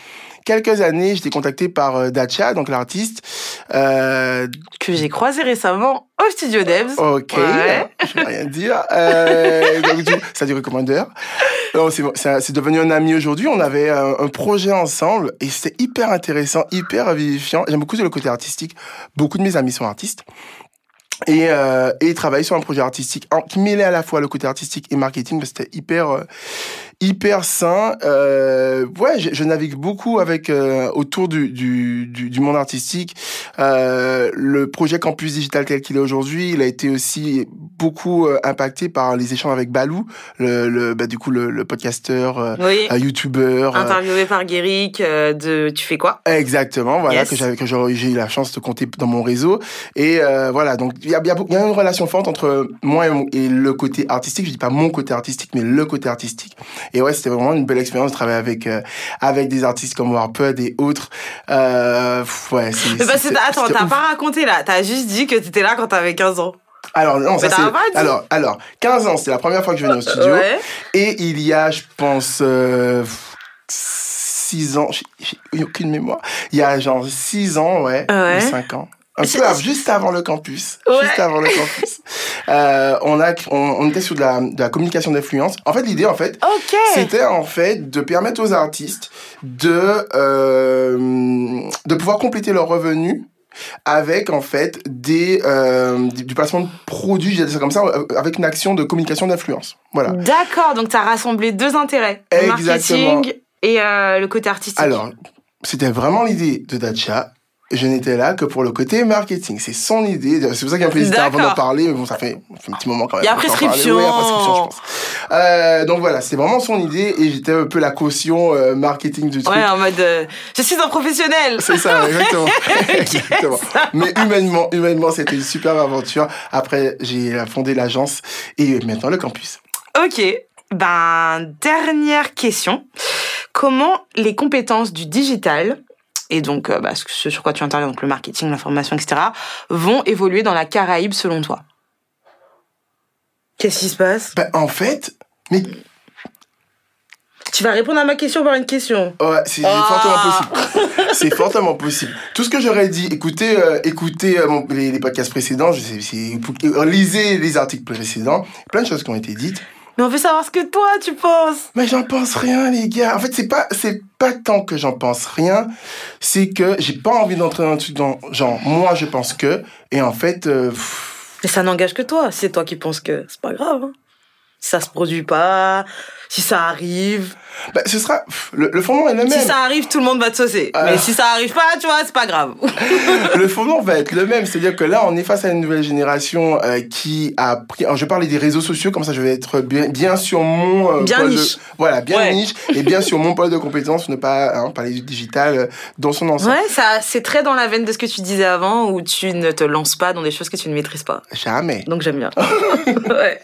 quelques années, j'étais contacté par euh, Dacia, donc l'artiste. Euh... Que j'ai croisé récemment au studio Devs. Ok, ouais. je vais rien dire. Euh, donc, ça a duré d'heures C'est devenu un ami aujourd'hui. On avait un, un, projet ensemble et c'était hyper intéressant, hyper vivifiant. J'aime beaucoup le côté artistique. Beaucoup de mes amis sont artistes et, euh, et travailler sur un projet artistique qui mêlait à la fois le côté artistique et marketing c'était hyper euh, hyper sain euh, ouais je, je, navigue beaucoup avec euh, autour du, du, du, du, monde artistique euh, le projet campus digital tel qu'il est aujourd'hui il a été aussi beaucoup euh, impacté par les échanges avec Balou le, le bah, du coup le, le podcasteur oui. youtubeur interviewé par Guéric de tu fais quoi? Exactement voilà yes. que j'avais que j'ai eu la chance de compter dans mon réseau et voilà donc il y a, y, a, y a une relation forte entre moi et, le côté artistique. Je dis pas mon côté artistique, mais le côté artistique. Et ouais, c'était vraiment une belle expérience de travailler avec euh, avec des artistes comme Warpud et autres. Euh, ouais, c'est. Bah, attends, t'as pas raconté là. T'as juste dit que t'étais là quand t'avais 15 ans. Alors non, ça c'est alors alors 15 ans, c'était la première fois que je venais au studio ouais. et il y a je pense euh, 6 ans, j'ai aucune mémoire. Il y a genre 6 ans, ouais, ouais. ou 5 ans. Un peu avant, juste avant le campus. Ouais. Juste avant le campus. euh, on a, on, on, était sur de la, de la communication d'influence. En fait, l'idée, en fait, okay. c'était en fait de permettre aux artistes de, euh, de pouvoir compléter leurs revenus avec en fait des euh, du placement de produits, je ça comme ça, avec une action de communication d'influence. Voilà. D'accord, donc tu as rassemblé deux intérêts, le marketing et euh, le côté artistique. Alors, c'était vraiment l'idée de Dacia je n'étais là que pour le côté marketing. C'est son idée. C'est pour ça qu'il y a un peu hésité avant d'en parler, mais bon, ça fait, un petit moment quand même. Il y a prescription. Oui, il y a prescription, je pense. Euh, donc voilà, c'est vraiment son idée et j'étais un peu la caution euh, marketing du truc. Ouais, en mode, euh, je suis un professionnel. C'est ça, exactement. exactement. Mais humainement, humainement, c'était une super aventure. Après, j'ai fondé l'agence et maintenant le campus. Ok. Ben, dernière question. Comment les compétences du digital et donc euh, bah, ce sur quoi tu interviens, donc le marketing, l'information, etc., vont évoluer dans la Caraïbe selon toi Qu'est-ce qui se passe? Ben, En fait, mais... Tu vas répondre à ma question par une question? Ouais, c'est fortement ah. possible. c'est fortement possible. Tout ce que j'aurais dit, écoutez, euh, écoutez euh, les, les, podcasts précédents, je sais, lisez les articles précédents, plein de choses qui ont été dites. Mais on veut savoir ce que toi tu penses. Mais j'en pense rien, les gars. En fait, c'est pas, c'est pas tant que j'en pense rien, c'est que j'ai pas envie d'entrer dans un truc dans, genre, moi je pense que, et en fait, euh, Mais ça n'engage que toi. C'est toi qui penses que, c'est pas grave. Hein. Si ça se produit pas, si ça arrive. Bah, ce sera le, fondement est le même. Si ça arrive, tout le monde va te saucer. Euh. Mais si ça arrive pas, tu vois, c'est pas grave. le fondement va être le même, c'est-à-dire que là, on est face à une nouvelle génération euh, qui a pris. Alors, je parler des réseaux sociaux, comme ça, je vais être bien, bien sur mon euh, bien niche. Voilà, bien niche et bien sur mon pôle de compétences, ne pas hein, parler du digital dans son ensemble. Ouais, ça, c'est très dans la veine de ce que tu disais avant, où tu ne te lances pas dans des choses que tu ne maîtrises pas. Jamais. Donc j'aime bien. ouais.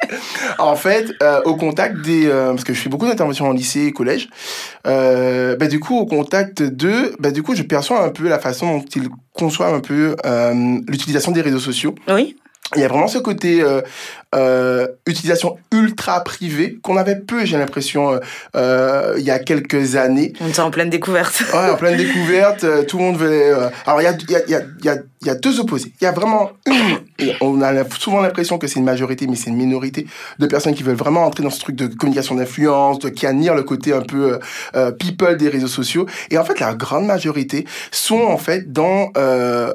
En fait, au contact des, parce que je fais beaucoup d'interventions en lycée collège. Euh, bah, du coup, au contact de, bah, du coup, je perçois un peu la façon dont ils conçoivent un peu euh, l'utilisation des réseaux sociaux. Oui. Il y a vraiment ce côté euh, euh, utilisation ultra privée qu'on avait peu, j'ai l'impression, euh, euh, il y a quelques années. On était en pleine découverte. ouais, en pleine découverte. Tout le monde veut. alors, il y a, y, a, y, a, y, a, y a deux opposés. Il y a vraiment une. on a souvent l'impression que c'est une majorité, mais c'est une minorité de personnes qui veulent vraiment entrer dans ce truc de communication d'influence, de, qui admirent le côté un peu people des réseaux sociaux. Et en fait, la grande majorité sont en fait dans,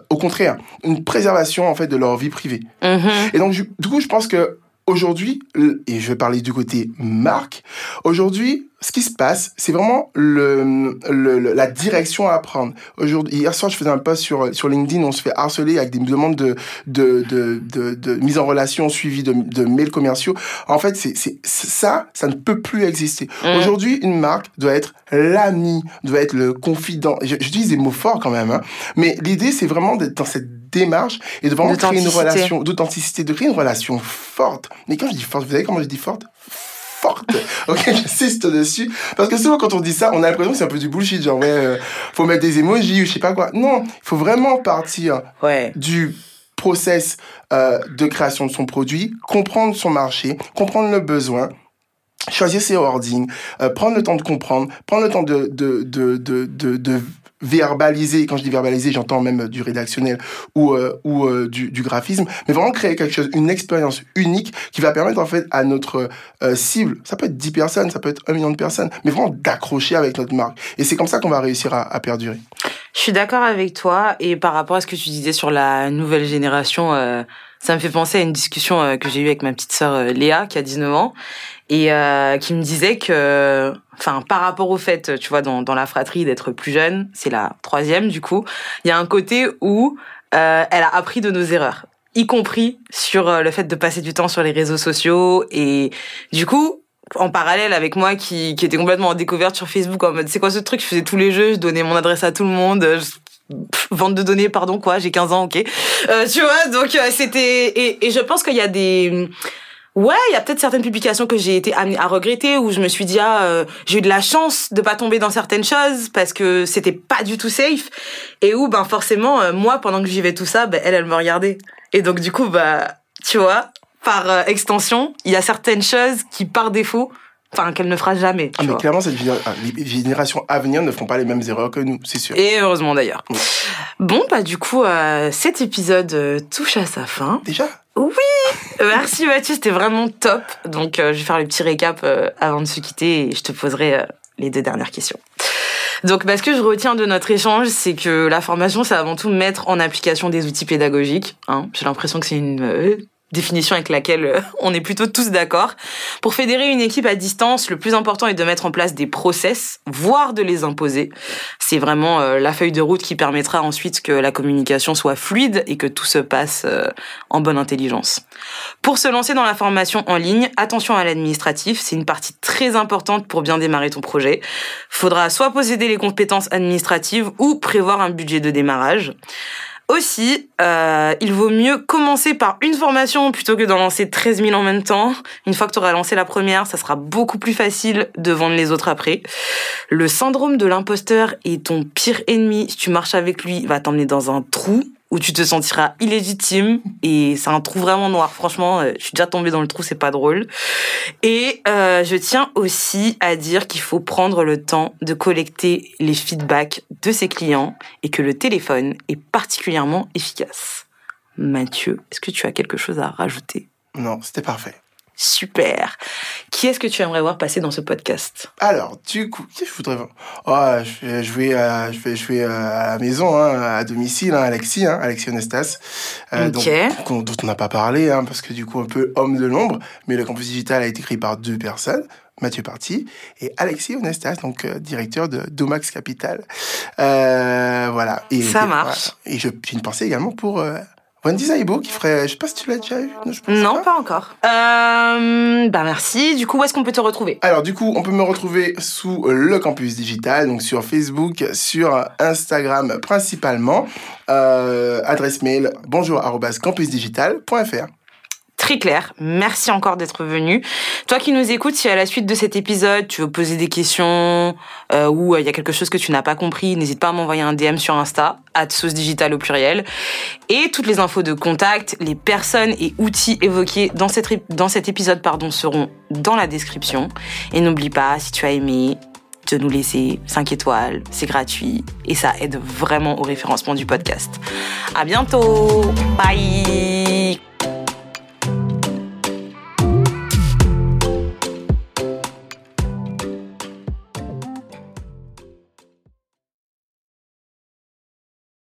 au contraire, une préservation en fait de leur vie privée. Mm-hmm. Et donc, du coup, je pense que aujourd'hui, et je vais parler du côté marque, aujourd'hui, ce qui se passe, c'est vraiment le, le, la direction à prendre. Aujourd'hui, hier soir, je faisais un post sur, sur LinkedIn, on se fait harceler avec des demandes de, de, de, de, de mise en relation suivies de, de mails commerciaux. En fait, c'est, c'est, ça, ça ne peut plus exister. Mmh. Aujourd'hui, une marque doit être l'ami, doit être le confident. Je, dis des mots forts quand même, hein. mais l'idée, c'est vraiment d'être dans cette démarche et de vraiment créer une relation d'authenticité, de créer une relation forte. Mais quand je dis forte, vous savez comment je dis forte? Forte. Ok, j'insiste dessus. Parce que souvent, quand on dit ça, on a l'impression que c'est un peu du bullshit. Genre, ouais, euh, faut mettre des emojis ou je sais pas quoi. Non, il faut vraiment partir ouais. du process euh, de création de son produit, comprendre son marché, comprendre le besoin, choisir ses wordings, euh, prendre le temps de comprendre, prendre le temps de, de, de, de, de verbaliser, quand je dis verbaliser, j'entends même du rédactionnel ou, euh, ou euh, du, du, graphisme, mais vraiment créer quelque chose, une expérience unique qui va permettre en fait à notre euh, cible, ça peut être 10 personnes, ça peut être un million de personnes, mais vraiment d'accrocher avec notre marque. Et c'est comme ça qu'on va réussir à, à perdurer. Je suis d'accord avec toi et par rapport à ce que tu disais sur la nouvelle génération, euh, ça me fait penser à une discussion euh, que j'ai eue avec ma petite sœur Léa qui a 19 ans et euh, qui me disait que, enfin, par rapport au fait, tu vois, dans, dans la fratrie d'être plus jeune, c'est la troisième du coup, il y a un côté où euh, elle a appris de nos erreurs, y compris sur euh, le fait de passer du temps sur les réseaux sociaux et du coup. En parallèle avec moi qui, qui était complètement en découverte sur Facebook en mode c'est quoi ce truc? Je faisais tous les jeux je donnais mon adresse à tout le monde je vente de données, pardon, quoi, j'ai 15 ans, ok. Euh, tu vois, donc euh, c'était... Et, et, je pense qu'il y a des... Ouais, il y a peut-être certaines publications que j'ai été amenée à regretter où je me suis dit ah euh, j'ai eu de la chance de pas tomber dans certaines choses parce que c'était pas du tout safe. Et où ben forcément euh, moi pendant que je vivais tout ça ben elle elle me regardait. Et donc du coup bah tu vois par euh, extension il y a certaines choses qui par défaut enfin qu'elle ne fera jamais. Ah, mais vois. clairement, cette génération, les générations à venir ne feront pas les mêmes erreurs que nous, c'est sûr. Et heureusement d'ailleurs. Oui. Bon, bah du coup, euh, cet épisode euh, touche à sa fin. Déjà? Oui Merci Mathieu, c'était vraiment top. Donc euh, je vais faire le petit récap avant de se quitter et je te poserai les deux dernières questions. Donc, bah, ce que je retiens de notre échange, c'est que la formation, c'est avant tout mettre en application des outils pédagogiques. Hein. J'ai l'impression que c'est une définition avec laquelle euh, on est plutôt tous d'accord. Pour fédérer une équipe à distance, le plus important est de mettre en place des process, voire de les imposer. C'est vraiment euh, la feuille de route qui permettra ensuite que la communication soit fluide et que tout se passe euh, en bonne intelligence. Pour se lancer dans la formation en ligne, attention à l'administratif, c'est une partie très importante pour bien démarrer ton projet. Faudra soit posséder les compétences administratives ou prévoir un budget de démarrage. Aussi, euh, il vaut mieux commencer par une formation plutôt que d'en lancer 13 000 en même temps. Une fois que tu auras lancé la première, ça sera beaucoup plus facile de vendre les autres après. Le syndrome de l'imposteur est ton pire ennemi. Si tu marches avec lui, il va t'emmener dans un trou où tu te sentiras illégitime et c'est un trou vraiment noir. Franchement, euh, je suis déjà tombée dans le trou, c'est pas drôle. Et euh, je tiens aussi à dire qu'il faut prendre le temps de collecter les feedbacks de ses clients et que le téléphone est particulièrement efficace. Mathieu, est-ce que tu as quelque chose à rajouter? Non, c'était parfait. Super. Qui est-ce que tu aimerais voir passer dans ce podcast? Alors, du coup, je voudrais oh, je vais, je vais, euh, je vais, je vais euh, à la maison, hein, à domicile, hein, Alexis, hein, Alexis Onestas, euh, dont, dont, on n'a pas parlé, parce que du coup, un peu homme de l'ombre, mais le campus digital a été créé par deux personnes. Mathieu Parti et Alexis Onestas, donc euh, directeur de Domax Capital. Voilà. Et, Ça marche. Et j'ai une pensée également pour Wendy Zaibo qui ferait, je sais pas si tu l'as déjà eu. Non, pas. encore. Euh, bah merci. Du coup, où est-ce qu'on peut te retrouver? Alors du coup, on peut me retrouver sous le campus digital, donc sur Facebook, sur Instagram principalement. Euh, adresse mail bonjour@campusdigital.fr très clair. Merci encore d'être venu. Toi qui nous écoutes, si à la suite de cet épisode, tu veux poser des questions euh, ou il y a quelque chose que tu n'as pas compris, n'hésite pas à m'envoyer un DM sur Insta, at sauce digital au pluriel. Et toutes les infos de contact, les personnes et outils évoqués dans cet épisode pardon, seront dans la description. Et n'oublie pas, si tu as aimé, de nous laisser 5 étoiles, c'est gratuit et ça aide vraiment au référencement du podcast. À bientôt. Bye.